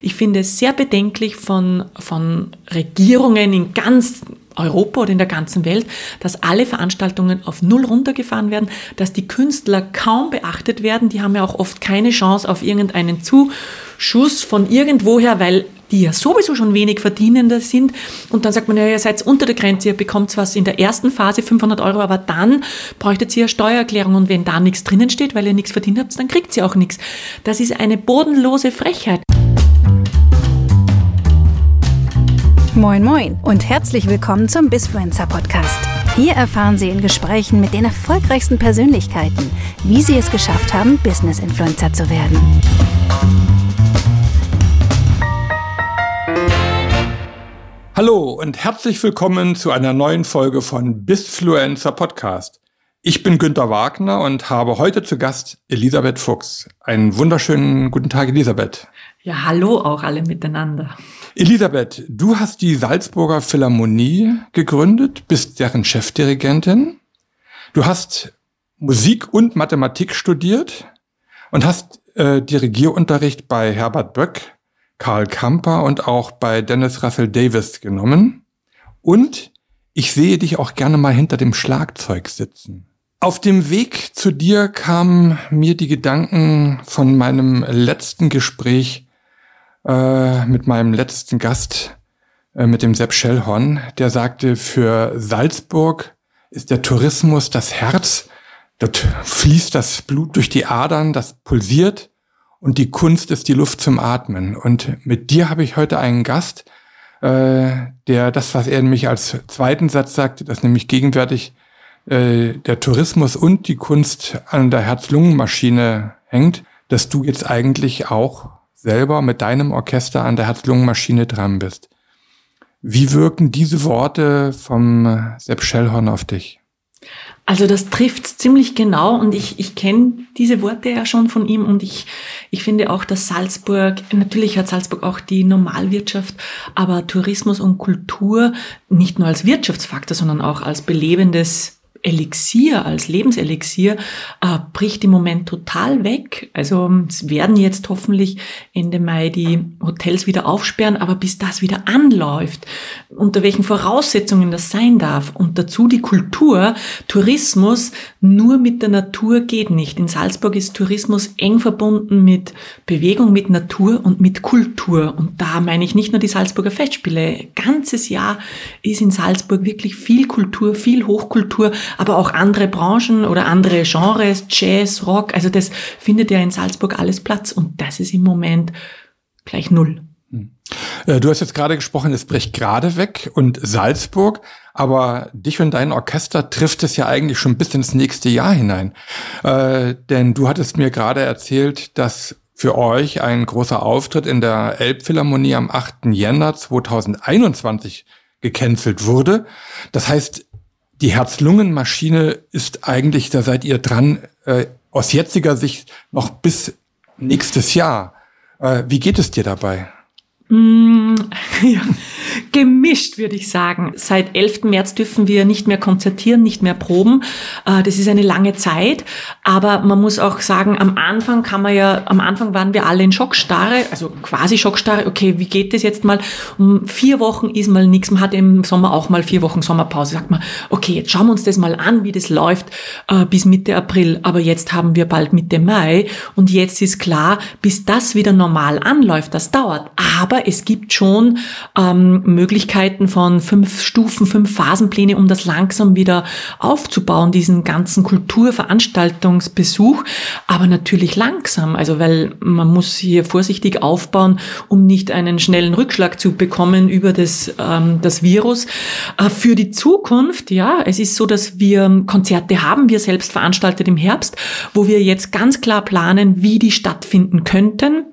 Ich finde es sehr bedenklich von, von Regierungen in ganz Europa oder in der ganzen Welt, dass alle Veranstaltungen auf Null runtergefahren werden, dass die Künstler kaum beachtet werden. Die haben ja auch oft keine Chance auf irgendeinen Zuschuss von irgendwoher, weil die ja sowieso schon wenig verdienender sind. Und dann sagt man, ja, ihr seid unter der Grenze, ihr bekommt was in der ersten Phase 500 Euro, aber dann bräuchtet ihr eine Steuererklärung und wenn da nichts drinnen steht, weil ihr nichts verdient habt, dann kriegt ihr auch nichts. Das ist eine bodenlose Frechheit. Moin Moin und herzlich willkommen zum Bisfluencer Podcast. Hier erfahren Sie in Gesprächen mit den erfolgreichsten Persönlichkeiten, wie sie es geschafft haben, Business Influencer zu werden. Hallo und herzlich willkommen zu einer neuen Folge von Bisfluencer Podcast. Ich bin Günter Wagner und habe heute zu Gast Elisabeth Fuchs. Einen wunderschönen guten Tag, Elisabeth. Ja, hallo auch alle miteinander. Elisabeth, du hast die Salzburger Philharmonie gegründet, bist deren Chefdirigentin. Du hast Musik und Mathematik studiert und hast äh, Dirigierunterricht bei Herbert Böck, Karl Kamper und auch bei Dennis Russell Davis genommen. Und ich sehe dich auch gerne mal hinter dem Schlagzeug sitzen. Auf dem Weg zu dir kamen mir die Gedanken von meinem letzten Gespräch äh, mit meinem letzten Gast, äh, mit dem Sepp Schellhorn, der sagte, für Salzburg ist der Tourismus das Herz. Dort fließt das Blut durch die Adern, das pulsiert und die Kunst ist die Luft zum Atmen. Und mit dir habe ich heute einen Gast, äh, der das, was er nämlich als zweiten Satz sagte, dass nämlich gegenwärtig äh, der Tourismus und die Kunst an der Herz-Lungen-Maschine hängt, dass du jetzt eigentlich auch selber mit deinem Orchester an der Herz-Lungen-Maschine dran bist. Wie wirken diese Worte vom Sepp Schellhorn auf dich? Also das trifft ziemlich genau und ich, ich kenne diese Worte ja schon von ihm und ich, ich finde auch, dass Salzburg, natürlich hat Salzburg auch die Normalwirtschaft, aber Tourismus und Kultur nicht nur als Wirtschaftsfaktor, sondern auch als belebendes Elixier, als Lebenselixier, äh, bricht im Moment total weg. Also es werden jetzt hoffentlich Ende Mai die Hotels wieder aufsperren, aber bis das wieder anläuft, unter welchen Voraussetzungen das sein darf und dazu die Kultur, Tourismus nur mit der Natur geht nicht. In Salzburg ist Tourismus eng verbunden mit Bewegung, mit Natur und mit Kultur. Und da meine ich nicht nur die Salzburger Festspiele. Ganzes Jahr ist in Salzburg wirklich viel Kultur, viel Hochkultur, aber auch andere Branchen oder andere Genres, Jazz, Rock. Also das findet ja in Salzburg alles Platz und das ist im Moment gleich null. Hm. Äh, du hast jetzt gerade gesprochen, es bricht gerade weg und Salzburg, aber dich und dein Orchester trifft es ja eigentlich schon bis ins nächste Jahr hinein. Äh, denn du hattest mir gerade erzählt, dass für euch ein großer Auftritt in der Elbphilharmonie am 8. Jänner 2021 gecancelt wurde. Das heißt, die Herz-Lungen-Maschine ist eigentlich, da seid ihr dran, äh, aus jetziger Sicht noch bis nächstes Jahr. Äh, wie geht es dir dabei? Mm, ja, gemischt, würde ich sagen. Seit 11. März dürfen wir nicht mehr konzertieren, nicht mehr proben. Äh, das ist eine lange Zeit. Aber man muss auch sagen, am Anfang kann man ja, am Anfang waren wir alle in Schockstarre, also quasi Schockstarre. Okay, wie geht das jetzt mal? Um vier Wochen ist mal nichts. Man hat im Sommer auch mal vier Wochen Sommerpause. Sagt man, okay, jetzt schauen wir uns das mal an, wie das läuft äh, bis Mitte April. Aber jetzt haben wir bald Mitte Mai und jetzt ist klar, bis das wieder normal anläuft, das dauert. Aber aber es gibt schon ähm, Möglichkeiten von fünf Stufen, fünf Phasenpläne, um das langsam wieder aufzubauen, diesen ganzen Kulturveranstaltungsbesuch, aber natürlich langsam, also weil man muss hier vorsichtig aufbauen, um nicht einen schnellen Rückschlag zu bekommen über das, ähm, das Virus. Äh, für die Zukunft, ja, es ist so, dass wir Konzerte haben, wir selbst veranstaltet im Herbst, wo wir jetzt ganz klar planen, wie die stattfinden könnten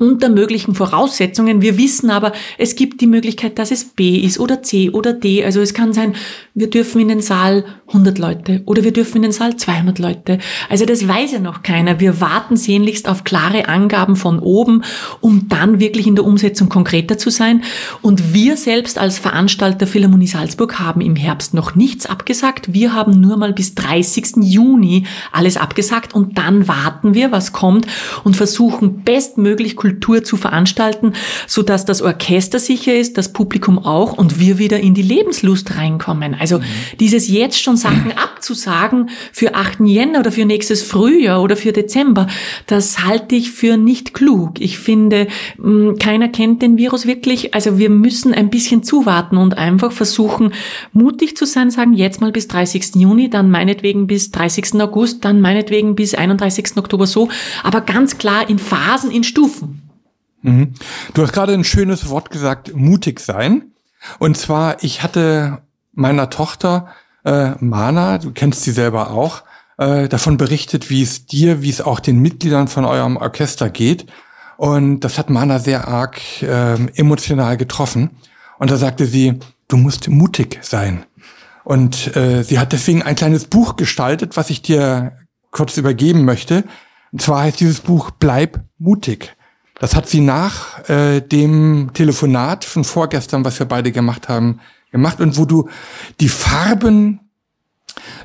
unter möglichen Voraussetzungen. Wir wissen aber, es gibt die Möglichkeit, dass es B ist oder C oder D. Also es kann sein, wir dürfen in den Saal 100 Leute oder wir dürfen in den Saal 200 Leute. Also das weiß ja noch keiner. Wir warten sehnlichst auf klare Angaben von oben, um dann wirklich in der Umsetzung konkreter zu sein. Und wir selbst als Veranstalter Philharmonie Salzburg haben im Herbst noch nichts abgesagt. Wir haben nur mal bis 30. Juni alles abgesagt und dann warten wir, was kommt und versuchen bestmöglich Kultur zu veranstalten, so dass das Orchester sicher ist, das Publikum auch und wir wieder in die Lebenslust reinkommen. Also mhm. dieses jetzt schon Sachen abzusagen für 8. Jänner oder für nächstes Frühjahr oder für Dezember, das halte ich für nicht klug. Ich finde, mm, keiner kennt den Virus wirklich. Also wir müssen ein bisschen zuwarten und einfach versuchen, mutig zu sein, sagen jetzt mal bis 30. Juni, dann meinetwegen bis 30. August, dann meinetwegen bis 31. Oktober so, aber ganz klar in Phasen, in Stufen. Mhm. Du hast gerade ein schönes Wort gesagt, mutig sein. Und zwar, ich hatte meiner Tochter äh, Mana, du kennst sie selber auch, äh, davon berichtet, wie es dir, wie es auch den Mitgliedern von eurem Orchester geht. Und das hat Mana sehr arg äh, emotional getroffen. Und da sagte sie, du musst mutig sein. Und äh, sie hat deswegen ein kleines Buch gestaltet, was ich dir kurz übergeben möchte. Und zwar heißt dieses Buch Bleib mutig. Das hat sie nach äh, dem Telefonat von vorgestern, was wir beide gemacht haben, gemacht und wo du die Farben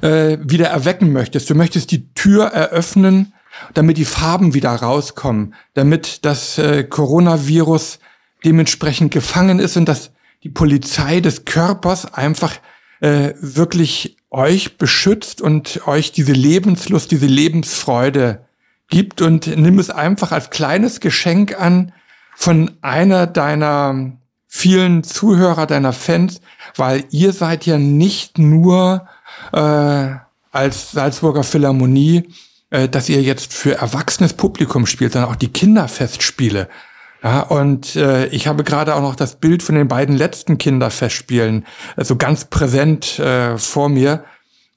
äh, wieder erwecken möchtest. Du möchtest die Tür eröffnen, damit die Farben wieder rauskommen, damit das äh, Coronavirus dementsprechend gefangen ist und dass die Polizei des Körpers einfach äh, wirklich euch beschützt und euch diese Lebenslust, diese Lebensfreude gibt und nimm es einfach als kleines Geschenk an von einer deiner vielen Zuhörer, deiner Fans, weil ihr seid ja nicht nur äh, als Salzburger Philharmonie, äh, dass ihr jetzt für erwachsenes Publikum spielt, sondern auch die Kinderfestspiele. Ja, und äh, ich habe gerade auch noch das Bild von den beiden letzten Kinderfestspielen äh, so ganz präsent äh, vor mir.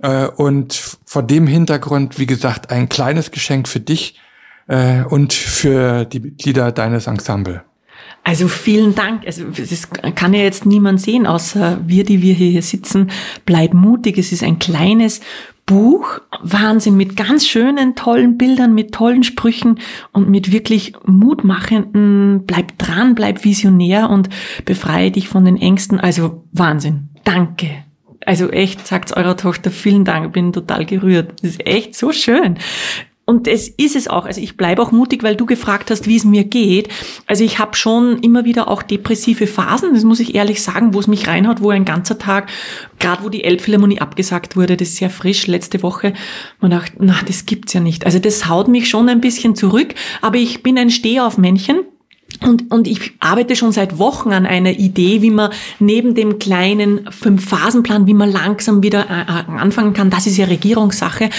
Äh, und vor dem Hintergrund, wie gesagt, ein kleines Geschenk für dich äh, und für die Mitglieder deines Ensemble. Also vielen Dank. Also das kann ja jetzt niemand sehen, außer wir, die wir hier sitzen. Bleib mutig. Es ist ein kleines Buch. Wahnsinn mit ganz schönen, tollen Bildern, mit tollen Sprüchen und mit wirklich mutmachenden, bleib dran, bleib visionär und befreie dich von den Ängsten. Also Wahnsinn. Danke. Also echt, sagt's eurer Tochter vielen Dank, bin total gerührt. Das ist echt so schön. Und es ist es auch. Also ich bleibe auch mutig, weil du gefragt hast, wie es mir geht. Also ich habe schon immer wieder auch depressive Phasen, das muss ich ehrlich sagen, wo es mich reinhaut, wo ein ganzer Tag, gerade wo die Elbphilharmonie abgesagt wurde, das ist sehr frisch, letzte Woche, man dachte, na, das gibt's ja nicht. Also das haut mich schon ein bisschen zurück, aber ich bin ein Stehaufmännchen und, und ich arbeite schon seit Wochen an einer Idee, wie man neben dem kleinen Fünf-Phasen-Plan, wie man langsam wieder äh, äh, anfangen kann. Das ist ja Regierungssache.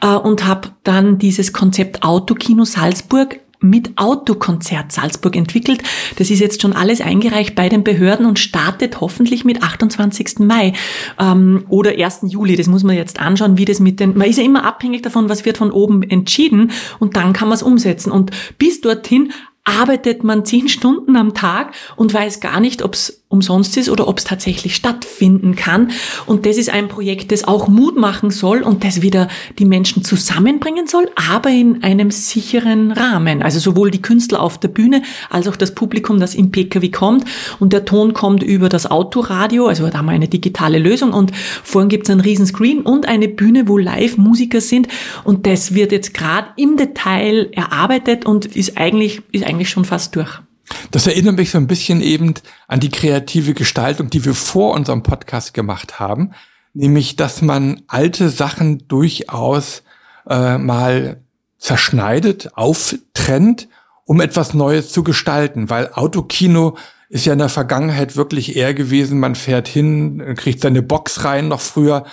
Äh, und habe dann dieses Konzept Autokino Salzburg mit Autokonzert Salzburg entwickelt. Das ist jetzt schon alles eingereicht bei den Behörden und startet hoffentlich mit 28. Mai ähm, oder 1. Juli. Das muss man jetzt anschauen, wie das mit den. Man ist ja immer abhängig davon, was wird von oben entschieden und dann kann man es umsetzen. Und bis dorthin arbeitet man zehn Stunden am Tag und weiß gar nicht, ob es umsonst ist oder ob es tatsächlich stattfinden kann. Und das ist ein Projekt, das auch Mut machen soll und das wieder die Menschen zusammenbringen soll, aber in einem sicheren Rahmen. Also sowohl die Künstler auf der Bühne als auch das Publikum, das im PKW kommt. Und der Ton kommt über das Autoradio, also da haben wir eine digitale Lösung und vorhin gibt es einen riesen Screen und eine Bühne, wo Live-Musiker sind. Und das wird jetzt gerade im Detail erarbeitet und ist eigentlich, ist eigentlich schon fast durch. Das erinnert mich so ein bisschen eben an die kreative Gestaltung, die wir vor unserem Podcast gemacht haben, nämlich dass man alte Sachen durchaus äh, mal zerschneidet, auftrennt, um etwas Neues zu gestalten, weil Autokino ist ja in der Vergangenheit wirklich eher gewesen, man fährt hin, kriegt seine Box rein noch früher,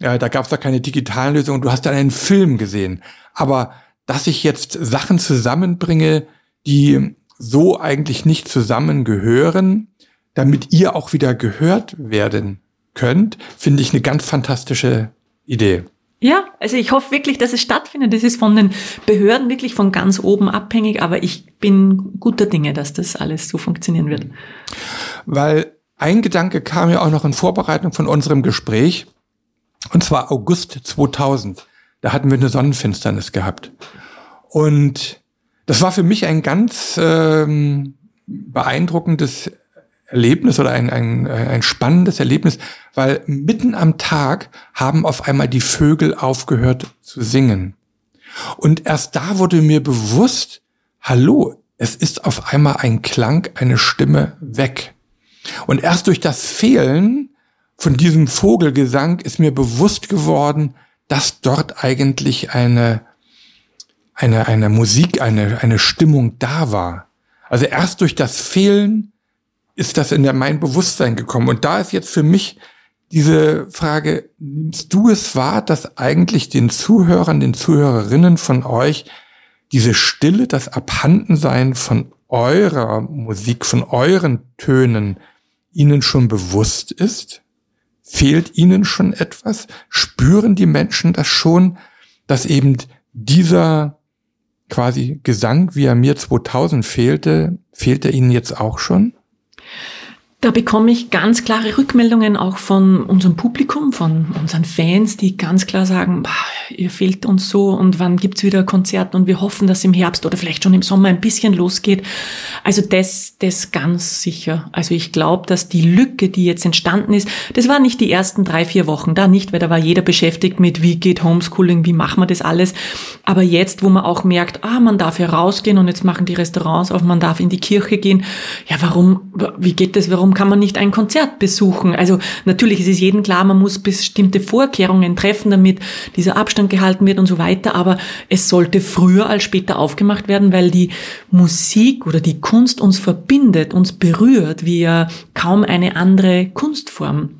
äh, da gab es da keine digitalen Lösungen, du hast dann einen Film gesehen. Aber dass ich jetzt Sachen zusammenbringe, die so eigentlich nicht zusammengehören, damit ihr auch wieder gehört werden könnt, finde ich eine ganz fantastische Idee. Ja, also ich hoffe wirklich, dass es stattfindet. Das ist von den Behörden wirklich von ganz oben abhängig, aber ich bin guter Dinge, dass das alles so funktionieren wird. Weil ein Gedanke kam ja auch noch in Vorbereitung von unserem Gespräch, und zwar August 2000. Da hatten wir eine Sonnenfinsternis gehabt. Und das war für mich ein ganz ähm, beeindruckendes Erlebnis oder ein, ein, ein spannendes Erlebnis, weil mitten am Tag haben auf einmal die Vögel aufgehört zu singen. Und erst da wurde mir bewusst, hallo, es ist auf einmal ein Klang, eine Stimme weg. Und erst durch das Fehlen von diesem Vogelgesang ist mir bewusst geworden, dass dort eigentlich eine, eine, eine Musik, eine, eine Stimmung da war. Also erst durch das Fehlen ist das in mein Bewusstsein gekommen. Und da ist jetzt für mich diese Frage, nimmst du es wahr, dass eigentlich den Zuhörern, den Zuhörerinnen von euch diese Stille, das Abhandensein von eurer Musik, von euren Tönen ihnen schon bewusst ist? Fehlt ihnen schon etwas? Spüren die Menschen das schon, dass eben dieser quasi Gesang, wie er mir 2000 fehlte, fehlt er ihnen jetzt auch schon? Da bekomme ich ganz klare Rückmeldungen auch von unserem Publikum, von unseren Fans, die ganz klar sagen, ihr fehlt uns so und wann gibt's wieder Konzert und wir hoffen, dass im Herbst oder vielleicht schon im Sommer ein bisschen losgeht. Also das, das ganz sicher. Also ich glaube, dass die Lücke, die jetzt entstanden ist, das war nicht die ersten drei, vier Wochen da nicht, weil da war jeder beschäftigt mit, wie geht Homeschooling, wie machen wir das alles. Aber jetzt, wo man auch merkt, ah, man darf ja rausgehen und jetzt machen die Restaurants auf, man darf in die Kirche gehen. Ja, warum, wie geht das, warum warum kann man nicht ein Konzert besuchen? Also natürlich ist es jedem klar, man muss bestimmte Vorkehrungen treffen, damit dieser Abstand gehalten wird und so weiter, aber es sollte früher als später aufgemacht werden, weil die Musik oder die Kunst uns verbindet, uns berührt, wie ja kaum eine andere Kunstform.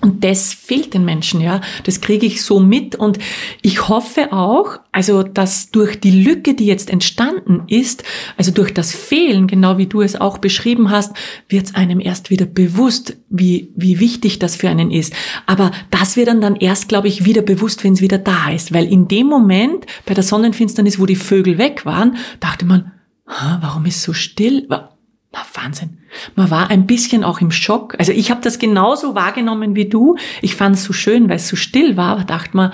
Und das fehlt den Menschen, ja. Das kriege ich so mit. Und ich hoffe auch, also, dass durch die Lücke, die jetzt entstanden ist, also durch das Fehlen, genau wie du es auch beschrieben hast, wird es einem erst wieder bewusst, wie, wie wichtig das für einen ist. Aber das wird dann dann erst, glaube ich, wieder bewusst, wenn es wieder da ist. Weil in dem Moment, bei der Sonnenfinsternis, wo die Vögel weg waren, dachte man, warum ist so still? Wahnsinn. Man war ein bisschen auch im Schock. Also ich habe das genauso wahrgenommen wie du. Ich fand es so schön, weil es so still war, aber dachte man,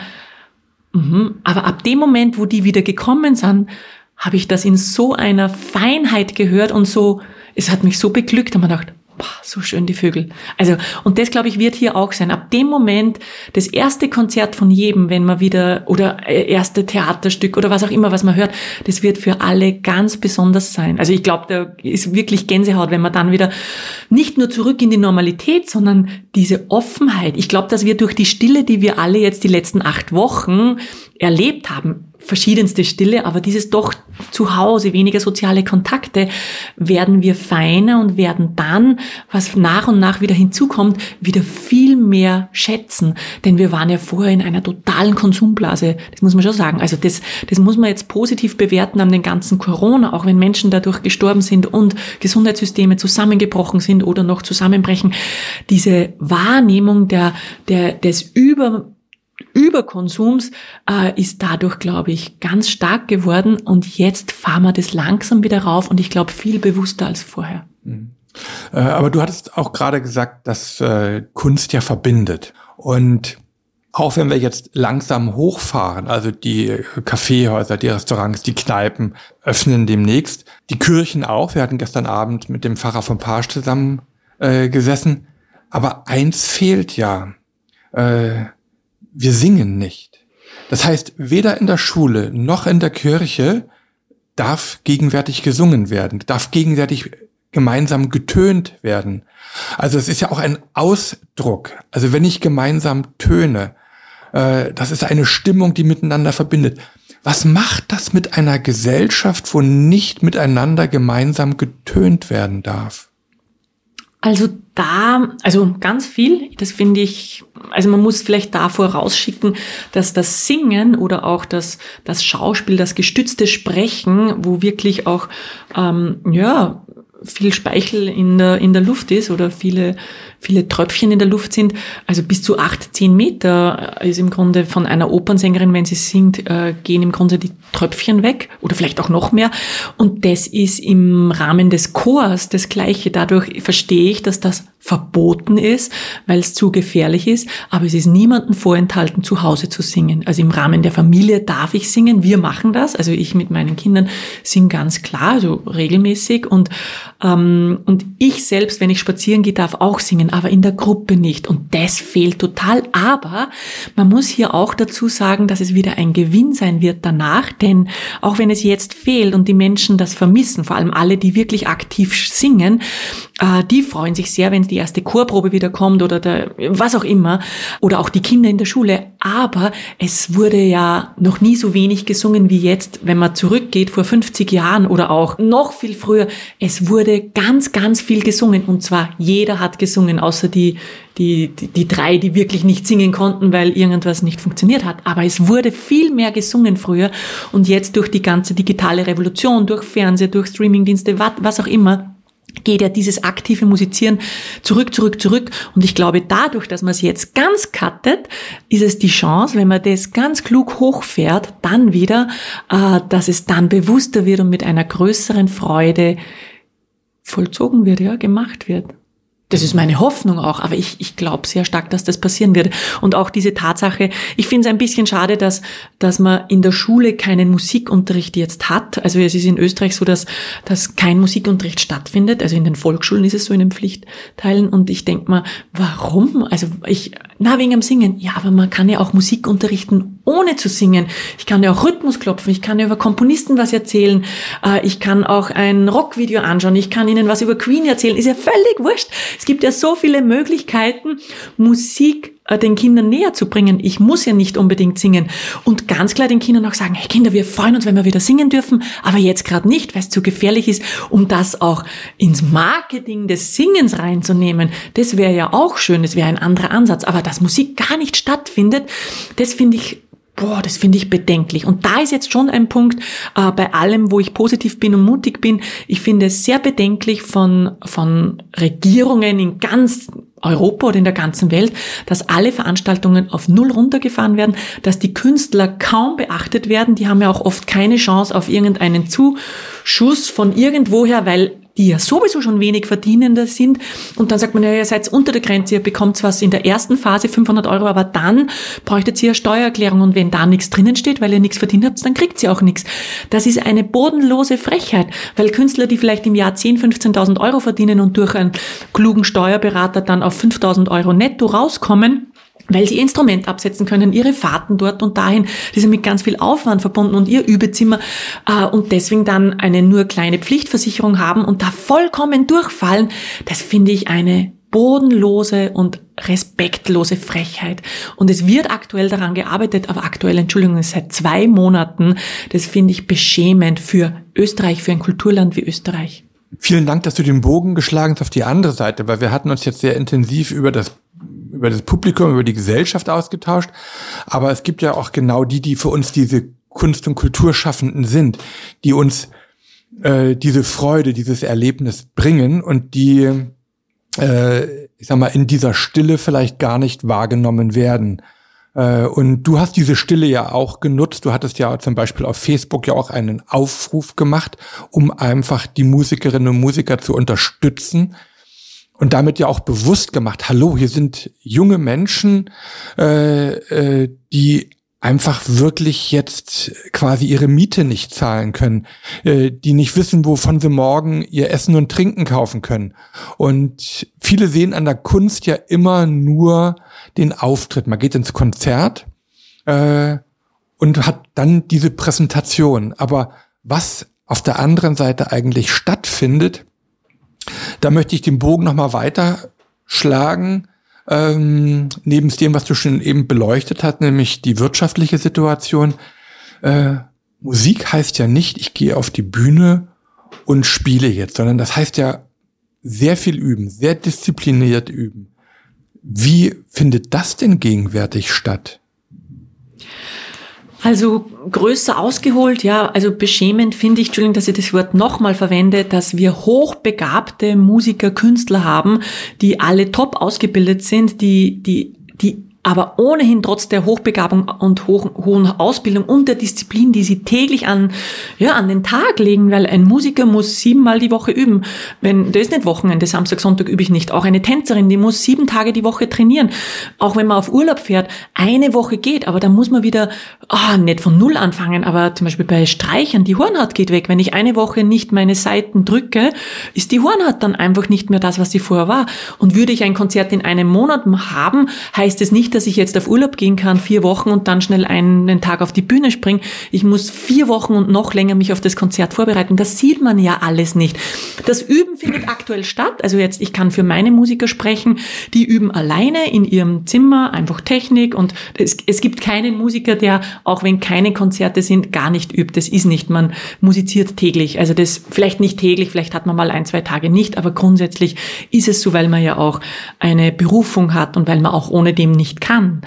mh. aber ab dem Moment, wo die wieder gekommen sind, habe ich das in so einer Feinheit gehört und so, es hat mich so beglückt, und man dachte, Boah, so schön die Vögel. Also, und das glaube ich wird hier auch sein. Ab dem Moment, das erste Konzert von jedem, wenn man wieder, oder äh, erste Theaterstück oder was auch immer, was man hört, das wird für alle ganz besonders sein. Also ich glaube, da ist wirklich Gänsehaut, wenn man dann wieder nicht nur zurück in die Normalität, sondern diese Offenheit. Ich glaube, dass wir durch die Stille, die wir alle jetzt die letzten acht Wochen erlebt haben, verschiedenste Stille, aber dieses doch zu Hause, weniger soziale Kontakte, werden wir feiner und werden dann, was nach und nach wieder hinzukommt, wieder viel mehr schätzen. Denn wir waren ja vorher in einer totalen Konsumblase. Das muss man schon sagen. Also das, das muss man jetzt positiv bewerten an den ganzen Corona, auch wenn Menschen dadurch gestorben sind und Gesundheitssysteme zusammengebrochen sind oder noch zusammenbrechen. Diese Wahrnehmung der, der, des Über Überkonsums äh, ist dadurch, glaube ich, ganz stark geworden und jetzt fahren wir das langsam wieder rauf und ich glaube viel bewusster als vorher. Mhm. Äh, aber du hattest auch gerade gesagt, dass äh, Kunst ja verbindet und auch wenn wir jetzt langsam hochfahren, also die Kaffeehäuser, die Restaurants, die Kneipen öffnen demnächst, die Kirchen auch. Wir hatten gestern Abend mit dem Pfarrer von Pasch zusammen äh, gesessen. Aber eins fehlt ja. Äh, wir singen nicht. Das heißt, weder in der Schule noch in der Kirche darf gegenwärtig gesungen werden, darf gegenwärtig gemeinsam getönt werden. Also es ist ja auch ein Ausdruck. Also wenn ich gemeinsam töne, äh, das ist eine Stimmung, die miteinander verbindet. Was macht das mit einer Gesellschaft, wo nicht miteinander gemeinsam getönt werden darf? Also da, also ganz viel, das finde ich, also man muss vielleicht da vorausschicken, dass das Singen oder auch das, das Schauspiel, das gestützte Sprechen, wo wirklich auch, ähm, ja, viel Speichel in der, in der Luft ist oder viele, viele Tröpfchen in der Luft sind. Also bis zu acht, zehn Meter ist im Grunde von einer Opernsängerin, wenn sie singt, äh, gehen im Grunde die Tröpfchen weg oder vielleicht auch noch mehr. Und das ist im Rahmen des Chors das Gleiche. Dadurch verstehe ich, dass das verboten ist, weil es zu gefährlich ist, aber es ist niemandem vorenthalten, zu Hause zu singen. Also im Rahmen der Familie darf ich singen, wir machen das, also ich mit meinen Kindern singe ganz klar, also regelmäßig. Und, ähm, und ich selbst, wenn ich spazieren gehe, darf auch singen, aber in der Gruppe nicht. Und das fehlt total, aber man muss hier auch dazu sagen, dass es wieder ein Gewinn sein wird danach, denn auch wenn es jetzt fehlt und die Menschen das vermissen, vor allem alle, die wirklich aktiv singen, äh, die freuen sich sehr, wenn die erste Chorprobe wieder kommt oder der, was auch immer. Oder auch die Kinder in der Schule. Aber es wurde ja noch nie so wenig gesungen wie jetzt, wenn man zurückgeht vor 50 Jahren oder auch noch viel früher. Es wurde ganz, ganz viel gesungen. Und zwar jeder hat gesungen, außer die, die, die, die drei, die wirklich nicht singen konnten, weil irgendwas nicht funktioniert hat. Aber es wurde viel mehr gesungen früher. Und jetzt durch die ganze digitale Revolution, durch Fernseh, durch Streamingdienste, was auch immer, geht ja dieses aktive Musizieren zurück, zurück, zurück. Und ich glaube, dadurch, dass man es jetzt ganz cuttet, ist es die Chance, wenn man das ganz klug hochfährt, dann wieder, äh, dass es dann bewusster wird und mit einer größeren Freude vollzogen wird, ja, gemacht wird. Das ist meine Hoffnung auch, aber ich, ich glaube sehr stark, dass das passieren wird. Und auch diese Tatsache, ich finde es ein bisschen schade, dass, dass man in der Schule keinen Musikunterricht jetzt hat. Also es ist in Österreich so, dass, dass kein Musikunterricht stattfindet. Also in den Volksschulen ist es so in den Pflichtteilen. Und ich denke mal, warum? Also ich, na, wegen am Singen. Ja, aber man kann ja auch Musik unterrichten, ohne zu singen. Ich kann ja auch Rhythmus klopfen. Ich kann ja über Komponisten was erzählen. Äh, ich kann auch ein Rockvideo anschauen. Ich kann ihnen was über Queen erzählen. Ist ja völlig wurscht. Es gibt ja so viele Möglichkeiten, Musik äh, den Kindern näher zu bringen. Ich muss ja nicht unbedingt singen. Und ganz klar den Kindern auch sagen, hey Kinder, wir freuen uns, wenn wir wieder singen dürfen, aber jetzt gerade nicht, weil es zu gefährlich ist, um das auch ins Marketing des Singens reinzunehmen. Das wäre ja auch schön, das wäre ein anderer Ansatz. Aber dass Musik gar nicht stattfindet, das finde ich Boah, das finde ich bedenklich. Und da ist jetzt schon ein Punkt äh, bei allem, wo ich positiv bin und mutig bin. Ich finde es sehr bedenklich von, von Regierungen in ganz Europa oder in der ganzen Welt, dass alle Veranstaltungen auf Null runtergefahren werden, dass die Künstler kaum beachtet werden. Die haben ja auch oft keine Chance auf irgendeinen Zuschuss von irgendwoher, weil die ja sowieso schon wenig verdienender sind. Und dann sagt man, ja, ihr seid unter der Grenze, ihr bekommt was in der ersten Phase 500 Euro, aber dann bräuchtet ihr eine Steuererklärung und wenn da nichts drinnen steht, weil ihr nichts verdient habt, dann kriegt ihr auch nichts. Das ist eine bodenlose Frechheit, weil Künstler, die vielleicht im Jahr 10.000, 15.000 Euro verdienen und durch einen klugen Steuerberater dann auf 5.000 Euro netto rauskommen, weil sie ihr Instrument absetzen können, ihre Fahrten dort und dahin, die sind mit ganz viel Aufwand verbunden und ihr Übezimmer äh, und deswegen dann eine nur kleine Pflichtversicherung haben und da vollkommen durchfallen, das finde ich eine bodenlose und respektlose Frechheit. Und es wird aktuell daran gearbeitet, aber aktuell, Entschuldigung, seit zwei Monaten, das finde ich beschämend für Österreich, für ein Kulturland wie Österreich. Vielen Dank, dass du den Bogen geschlagen hast auf die andere Seite, weil wir hatten uns jetzt sehr intensiv über das über das Publikum, über die Gesellschaft ausgetauscht. Aber es gibt ja auch genau die, die für uns diese Kunst- und Kulturschaffenden sind, die uns äh, diese Freude, dieses Erlebnis bringen und die, äh, ich sag mal, in dieser Stille vielleicht gar nicht wahrgenommen werden. Äh, und du hast diese Stille ja auch genutzt. Du hattest ja zum Beispiel auf Facebook ja auch einen Aufruf gemacht, um einfach die Musikerinnen und Musiker zu unterstützen, und damit ja auch bewusst gemacht, hallo, hier sind junge Menschen, äh, äh, die einfach wirklich jetzt quasi ihre Miete nicht zahlen können, äh, die nicht wissen, wovon sie morgen ihr Essen und Trinken kaufen können. Und viele sehen an der Kunst ja immer nur den Auftritt. Man geht ins Konzert äh, und hat dann diese Präsentation. Aber was auf der anderen Seite eigentlich stattfindet, da möchte ich den Bogen nochmal weiter schlagen, ähm, neben dem, was du schon eben beleuchtet hast, nämlich die wirtschaftliche Situation. Äh, Musik heißt ja nicht, ich gehe auf die Bühne und spiele jetzt, sondern das heißt ja sehr viel üben, sehr diszipliniert üben. Wie findet das denn gegenwärtig statt? Also größer ausgeholt, ja, also beschämend finde ich, Entschuldigung, dass ich das Wort nochmal verwende, dass wir hochbegabte Musiker, Künstler haben, die alle top ausgebildet sind, die, die, die aber ohnehin trotz der Hochbegabung und hohen, hohen Ausbildung und der Disziplin, die sie täglich an, ja, an den Tag legen, weil ein Musiker muss siebenmal die Woche üben. Wenn, das ist nicht Wochenende, Samstag, Sonntag übe ich nicht. Auch eine Tänzerin, die muss sieben Tage die Woche trainieren. Auch wenn man auf Urlaub fährt, eine Woche geht, aber dann muss man wieder, ah, nicht von Null anfangen, aber zum Beispiel bei Streichern, die Hornhaut geht weg. Wenn ich eine Woche nicht meine Seiten drücke, ist die Hornhaut dann einfach nicht mehr das, was sie vorher war. Und würde ich ein Konzert in einem Monat haben, heißt es nicht, dass ich jetzt auf Urlaub gehen kann, vier Wochen und dann schnell einen Tag auf die Bühne springen. Ich muss vier Wochen und noch länger mich auf das Konzert vorbereiten. Das sieht man ja alles nicht. Das Üben findet aktuell statt. Also jetzt, ich kann für meine Musiker sprechen, die üben alleine in ihrem Zimmer, einfach Technik und es, es gibt keinen Musiker, der, auch wenn keine Konzerte sind, gar nicht übt. Das ist nicht. Man musiziert täglich. Also das, vielleicht nicht täglich, vielleicht hat man mal ein, zwei Tage nicht, aber grundsätzlich ist es so, weil man ja auch eine Berufung hat und weil man auch ohne dem nicht kann.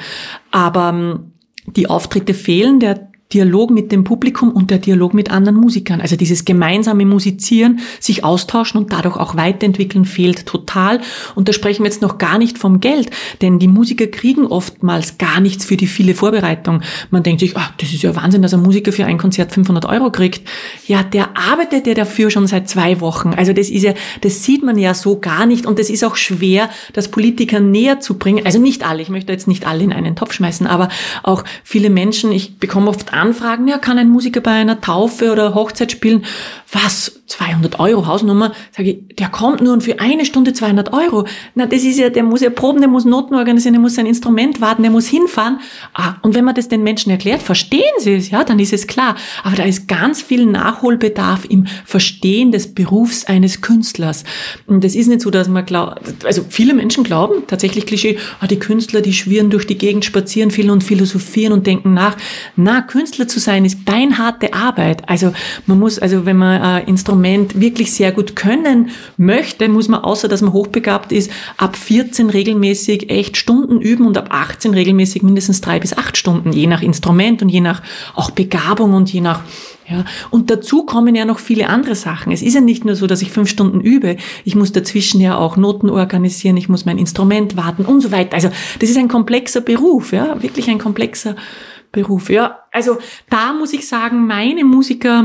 Aber ähm, die Auftritte fehlen. Der Dialog mit dem Publikum und der Dialog mit anderen Musikern. Also dieses gemeinsame Musizieren, sich austauschen und dadurch auch weiterentwickeln fehlt total. Und da sprechen wir jetzt noch gar nicht vom Geld, denn die Musiker kriegen oftmals gar nichts für die viele Vorbereitung. Man denkt sich, ach, das ist ja Wahnsinn, dass ein Musiker für ein Konzert 500 Euro kriegt. Ja, der arbeitet ja dafür schon seit zwei Wochen. Also das ist ja, das sieht man ja so gar nicht und das ist auch schwer, das Politikern näher zu bringen. Also nicht alle, ich möchte jetzt nicht alle in einen Topf schmeißen, aber auch viele Menschen, ich bekomme oft Anfragen, ja, kann ein Musiker bei einer Taufe oder Hochzeit spielen? Was? 200 Euro Hausnummer? Sage ich, der kommt nur und für eine Stunde 200 Euro. Na, das ist ja, der muss ja proben, der muss Noten organisieren, der muss sein Instrument warten, der muss hinfahren. Ah, und wenn man das den Menschen erklärt, verstehen sie es, ja, dann ist es klar. Aber da ist ganz viel Nachholbedarf im Verstehen des Berufs eines Künstlers. Und das ist nicht so, dass man glaubt, also viele Menschen glauben, tatsächlich Klischee, ah, die Künstler, die schwirren durch die Gegend, spazieren viel und philosophieren und denken nach. Na, Künstler zu sein ist beinharte Arbeit. Also man muss, also wenn man äh, Instrument wirklich sehr gut können möchte, muss man, außer dass man hochbegabt ist, ab 14 regelmäßig echt Stunden üben und ab 18 regelmäßig mindestens drei bis acht Stunden, je nach Instrument und je nach auch Begabung und je nach ja, und dazu kommen ja noch viele andere Sachen. Es ist ja nicht nur so, dass ich fünf Stunden übe. Ich muss dazwischen ja auch Noten organisieren. Ich muss mein Instrument warten und so weiter. Also, das ist ein komplexer Beruf, ja, wirklich ein komplexer Beruf. Ja, also da muss ich sagen, meine Musiker,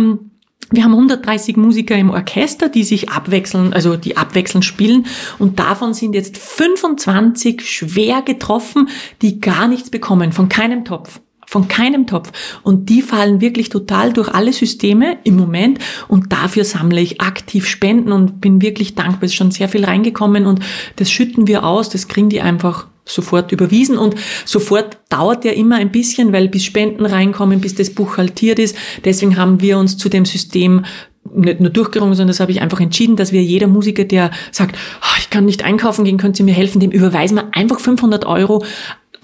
wir haben 130 Musiker im Orchester, die sich abwechseln, also die abwechselnd spielen und davon sind jetzt 25 schwer getroffen, die gar nichts bekommen, von keinem Topf. Von keinem Topf. Und die fallen wirklich total durch alle Systeme im Moment. Und dafür sammle ich aktiv Spenden und bin wirklich dankbar. Es ist schon sehr viel reingekommen und das schütten wir aus. Das kriegen die einfach sofort überwiesen und sofort dauert ja immer ein bisschen, weil bis Spenden reinkommen, bis das Buch haltiert ist. Deswegen haben wir uns zu dem System nicht nur durchgerungen, sondern das habe ich einfach entschieden, dass wir jeder Musiker, der sagt, oh, ich kann nicht einkaufen gehen, können Sie mir helfen, dem überweisen wir einfach 500 Euro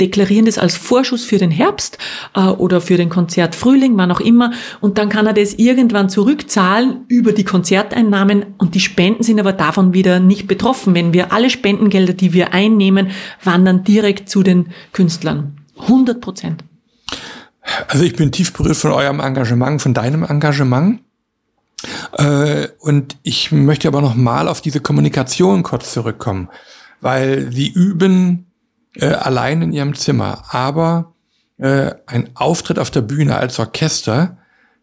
deklarieren das als Vorschuss für den Herbst äh, oder für den Konzert Frühling, wann auch immer. Und dann kann er das irgendwann zurückzahlen über die Konzerteinnahmen und die Spenden sind aber davon wieder nicht betroffen. Wenn wir alle Spendengelder, die wir einnehmen, wandern direkt zu den Künstlern. 100 Prozent. Also ich bin tief berührt von eurem Engagement, von deinem Engagement. Äh, und ich möchte aber noch mal auf diese Kommunikation kurz zurückkommen, weil sie üben äh, allein in ihrem Zimmer. Aber äh, ein Auftritt auf der Bühne als Orchester,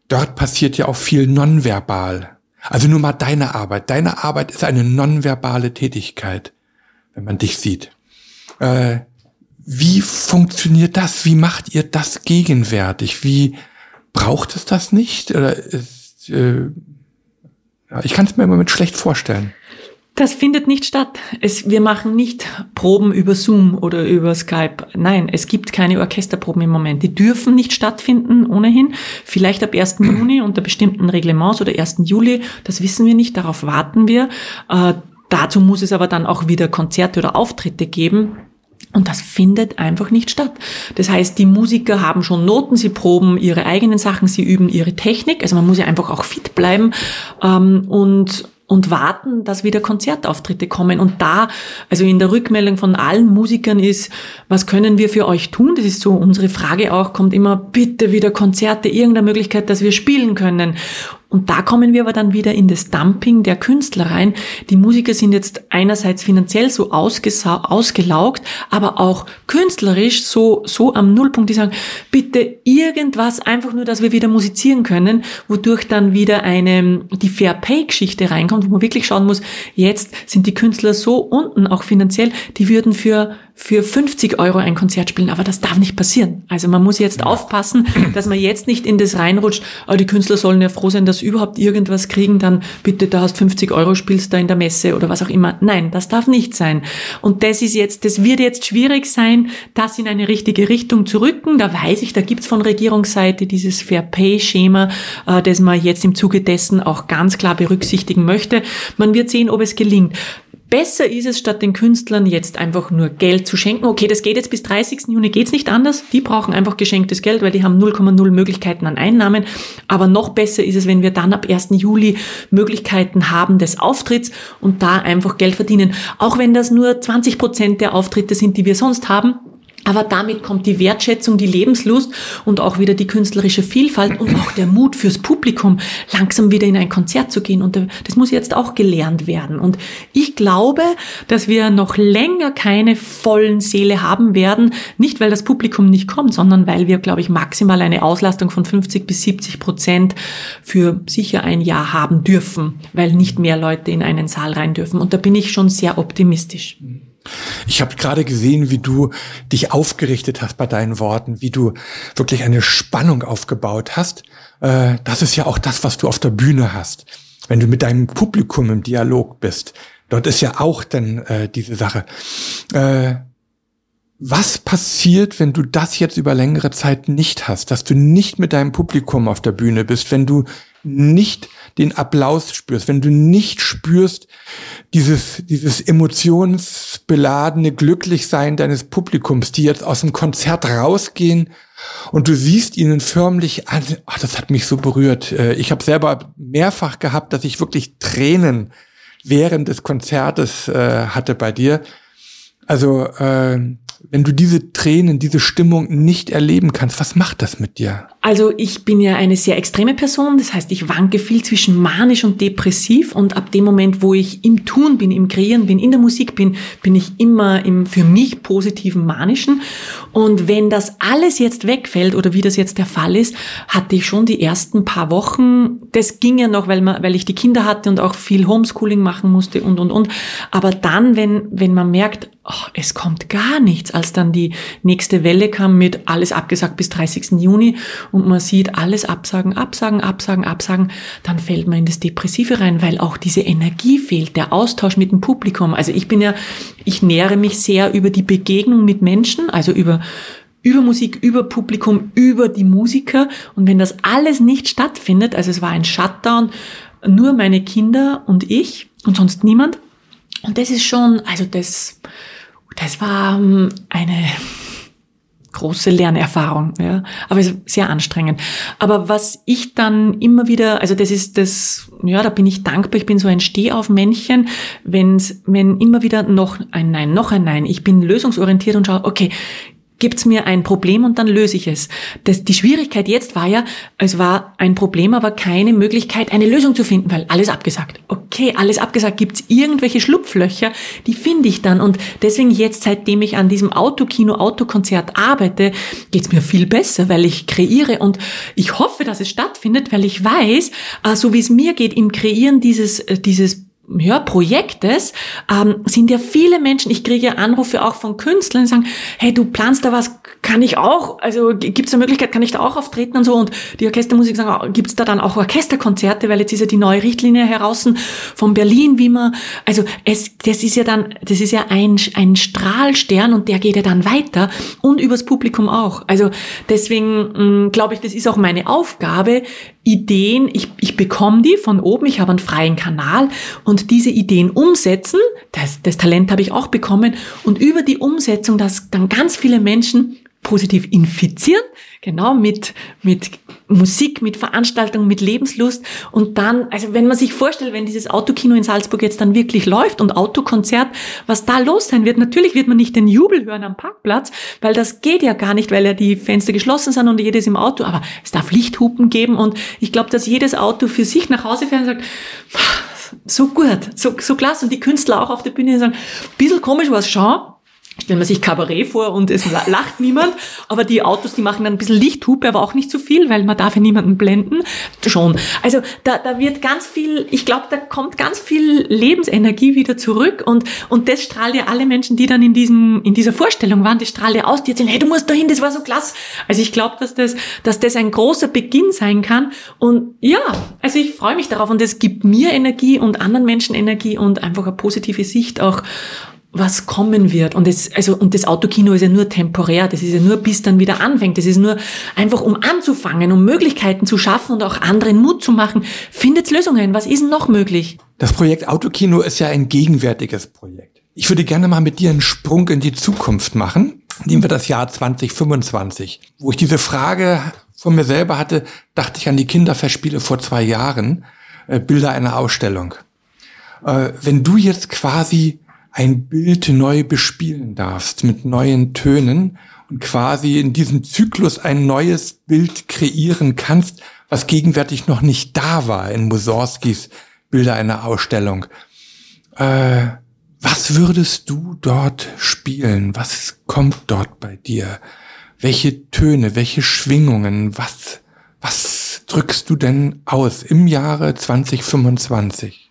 dort passiert ja auch viel nonverbal. Also nur mal deine Arbeit. Deine Arbeit ist eine nonverbale Tätigkeit, wenn man dich sieht. Äh, wie funktioniert das? Wie macht ihr das gegenwärtig? Wie braucht es das nicht? Oder ist, äh, ich kann es mir im Moment schlecht vorstellen. Das findet nicht statt. Es, wir machen nicht Proben über Zoom oder über Skype. Nein, es gibt keine Orchesterproben im Moment. Die dürfen nicht stattfinden ohnehin. Vielleicht ab 1. Juni unter bestimmten Reglements oder 1. Juli. Das wissen wir nicht. Darauf warten wir. Äh, dazu muss es aber dann auch wieder Konzerte oder Auftritte geben. Und das findet einfach nicht statt. Das heißt, die Musiker haben schon Noten, sie proben ihre eigenen Sachen, sie üben ihre Technik. Also man muss ja einfach auch fit bleiben. Ähm, und und warten, dass wieder Konzertauftritte kommen. Und da, also in der Rückmeldung von allen Musikern ist, was können wir für euch tun? Das ist so unsere Frage auch, kommt immer bitte wieder Konzerte, irgendeine Möglichkeit, dass wir spielen können. Und da kommen wir aber dann wieder in das Dumping der Künstler rein. Die Musiker sind jetzt einerseits finanziell so ausgelaugt, aber auch künstlerisch so, so am Nullpunkt, die sagen, bitte irgendwas, einfach nur, dass wir wieder musizieren können, wodurch dann wieder eine, die Fair Pay Geschichte reinkommt, wo man wirklich schauen muss, jetzt sind die Künstler so unten, auch finanziell, die würden für für 50 Euro ein Konzert spielen, aber das darf nicht passieren. Also man muss jetzt ja. aufpassen, dass man jetzt nicht in das reinrutscht, oh, die Künstler sollen ja froh sein, dass sie überhaupt irgendwas kriegen, dann bitte, da hast 50 Euro, spielst da in der Messe oder was auch immer. Nein, das darf nicht sein. Und das ist jetzt, das wird jetzt schwierig sein, das in eine richtige Richtung zu rücken. Da weiß ich, da gibt's von Regierungsseite dieses Fair-Pay-Schema, äh, das man jetzt im Zuge dessen auch ganz klar berücksichtigen möchte. Man wird sehen, ob es gelingt. Besser ist es, statt den Künstlern jetzt einfach nur Geld zu schenken. Okay, das geht jetzt bis 30. Juni, geht's nicht anders. Die brauchen einfach geschenktes Geld, weil die haben 0,0 Möglichkeiten an Einnahmen. Aber noch besser ist es, wenn wir dann ab 1. Juli Möglichkeiten haben des Auftritts und da einfach Geld verdienen. Auch wenn das nur 20 Prozent der Auftritte sind, die wir sonst haben, aber damit kommt die Wertschätzung, die Lebenslust und auch wieder die künstlerische Vielfalt und auch der Mut fürs Publikum, langsam wieder in ein Konzert zu gehen. Und das muss jetzt auch gelernt werden. Und ich glaube, dass wir noch länger keine vollen Seele haben werden. Nicht, weil das Publikum nicht kommt, sondern weil wir, glaube ich, maximal eine Auslastung von 50 bis 70 Prozent für sicher ein Jahr haben dürfen, weil nicht mehr Leute in einen Saal rein dürfen. Und da bin ich schon sehr optimistisch. Ich habe gerade gesehen, wie du dich aufgerichtet hast bei deinen Worten, wie du wirklich eine Spannung aufgebaut hast. Äh, das ist ja auch das, was du auf der Bühne hast. Wenn du mit deinem Publikum im Dialog bist, dort ist ja auch dann äh, diese Sache. Äh, was passiert, wenn du das jetzt über längere Zeit nicht hast, dass du nicht mit deinem Publikum auf der Bühne bist, wenn du nicht den Applaus spürst, wenn du nicht spürst dieses, dieses emotionsbeladene Glücklichsein deines Publikums, die jetzt aus dem Konzert rausgehen und du siehst ihnen förmlich an, ach, das hat mich so berührt. Äh, ich habe selber mehrfach gehabt, dass ich wirklich Tränen während des Konzertes äh, hatte bei dir. Also äh, wenn du diese Tränen, diese Stimmung nicht erleben kannst, was macht das mit dir? Also ich bin ja eine sehr extreme Person, das heißt, ich wanke viel zwischen manisch und depressiv und ab dem Moment, wo ich im Tun bin, im Kreieren bin, in der Musik bin, bin ich immer im für mich positiven manischen und wenn das alles jetzt wegfällt oder wie das jetzt der Fall ist, hatte ich schon die ersten paar Wochen, das ging ja noch, weil man weil ich die Kinder hatte und auch viel Homeschooling machen musste und und und, aber dann wenn wenn man merkt, oh, es kommt gar nichts, als dann die nächste Welle kam mit alles abgesagt bis 30. Juni und man sieht alles absagen, absagen, absagen, absagen, dann fällt man in das Depressive rein, weil auch diese Energie fehlt, der Austausch mit dem Publikum. Also ich bin ja, ich nähere mich sehr über die Begegnung mit Menschen, also über über Musik, über Publikum, über die Musiker. Und wenn das alles nicht stattfindet, also es war ein Shutdown, nur meine Kinder und ich und sonst niemand. Und das ist schon, also das, das war ähm, eine große Lernerfahrung, ja, aber sehr anstrengend. Aber was ich dann immer wieder, also das ist das, ja, da bin ich dankbar, ich bin so ein Stehaufmännchen, wenn's, wenn immer wieder noch ein Nein, noch ein Nein, ich bin lösungsorientiert und schaue, okay, gibt's mir ein Problem und dann löse ich es. Das, die Schwierigkeit jetzt war ja, es war ein Problem, aber keine Möglichkeit, eine Lösung zu finden, weil alles abgesagt. Okay, alles abgesagt. Gibt's irgendwelche Schlupflöcher, die finde ich dann. Und deswegen jetzt, seitdem ich an diesem Autokino, Autokonzert arbeite, geht's mir viel besser, weil ich kreiere und ich hoffe, dass es stattfindet, weil ich weiß, äh, so wie es mir geht im Kreieren dieses, äh, dieses ja, Projektes ähm, sind ja viele Menschen, ich kriege Anrufe auch von Künstlern, die sagen, hey, du planst da was, kann ich auch, also gibt es eine Möglichkeit, kann ich da auch auftreten und so und die Orchestermusik sagen, oh, gibt es da dann auch Orchesterkonzerte, weil jetzt ist ja die neue Richtlinie heraus von Berlin, wie man, also es, das ist ja dann, das ist ja ein, ein Strahlstern und der geht ja dann weiter und übers Publikum auch. Also deswegen glaube ich, das ist auch meine Aufgabe, Ideen, ich, ich bekomme die von oben, ich habe einen freien Kanal und diese Ideen umsetzen, das, das Talent habe ich auch bekommen und über die Umsetzung, dass dann ganz viele Menschen positiv infizieren, genau mit, mit Musik, mit Veranstaltungen, mit Lebenslust. Und dann, also wenn man sich vorstellt, wenn dieses Autokino in Salzburg jetzt dann wirklich läuft und Autokonzert, was da los sein wird, natürlich wird man nicht den Jubel hören am Parkplatz, weil das geht ja gar nicht, weil ja die Fenster geschlossen sind und jedes im Auto, aber es darf Lichthupen geben und ich glaube, dass jedes Auto für sich nach Hause fährt und sagt, so gut, so, so klasse. Und die Künstler auch auf der Bühne sagen, bisschen komisch war es schon, stellen wir sich Kabarett vor und es lacht niemand, aber die Autos, die machen dann ein bisschen Lichthupe, aber auch nicht zu viel, weil man darf ja niemanden blenden. Schon. Also da, da wird ganz viel, ich glaube, da kommt ganz viel Lebensenergie wieder zurück und, und das strahlt ja alle Menschen, die dann in diesem, in dieser Vorstellung waren, die strahlt ja aus, die erzählen, hey, du musst dahin, das war so klasse. Also ich glaube, dass das, dass das ein großer Beginn sein kann und ja, also ich freue mich darauf und es gibt mir Energie und anderen Menschen Energie und einfach eine positive Sicht auch was kommen wird. Und das, also, und das Autokino ist ja nur temporär. Das ist ja nur, bis dann wieder anfängt. Das ist nur einfach, um anzufangen, um Möglichkeiten zu schaffen und auch anderen Mut zu machen. Findet Lösungen. Was ist noch möglich? Das Projekt Autokino ist ja ein gegenwärtiges Projekt. Ich würde gerne mal mit dir einen Sprung in die Zukunft machen. Nehmen wir das Jahr 2025. Wo ich diese Frage von mir selber hatte, dachte ich an die Kinderfestspiele vor zwei Jahren. Äh, Bilder einer Ausstellung. Äh, wenn du jetzt quasi ein Bild neu bespielen darfst mit neuen Tönen und quasi in diesem Zyklus ein neues Bild kreieren kannst, was gegenwärtig noch nicht da war in Mussorgskis Bilder einer Ausstellung. Äh, was würdest du dort spielen? Was kommt dort bei dir? Welche Töne, welche Schwingungen, was, was drückst du denn aus im Jahre 2025?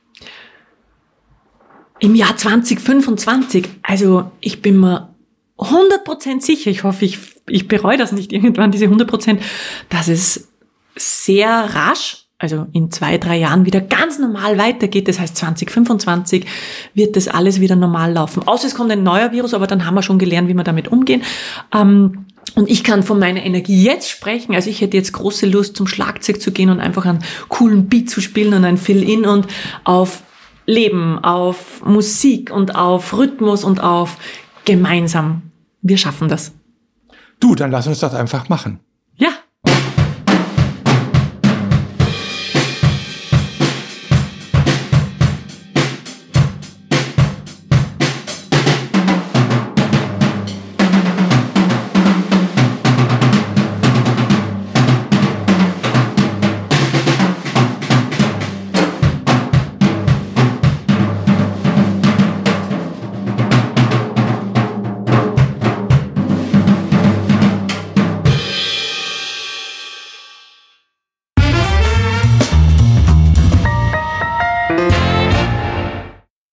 Im Jahr 2025, also ich bin mir 100% sicher, ich hoffe, ich, ich bereue das nicht irgendwann, diese 100%, dass es sehr rasch, also in zwei, drei Jahren wieder ganz normal weitergeht. Das heißt, 2025 wird das alles wieder normal laufen. Außer es kommt ein neuer Virus, aber dann haben wir schon gelernt, wie wir damit umgehen. Ähm, und ich kann von meiner Energie jetzt sprechen. Also ich hätte jetzt große Lust, zum Schlagzeug zu gehen und einfach einen coolen Beat zu spielen und ein Fill-In und auf Leben, auf Musik und auf Rhythmus und auf gemeinsam. Wir schaffen das. Du, dann lass uns das einfach machen.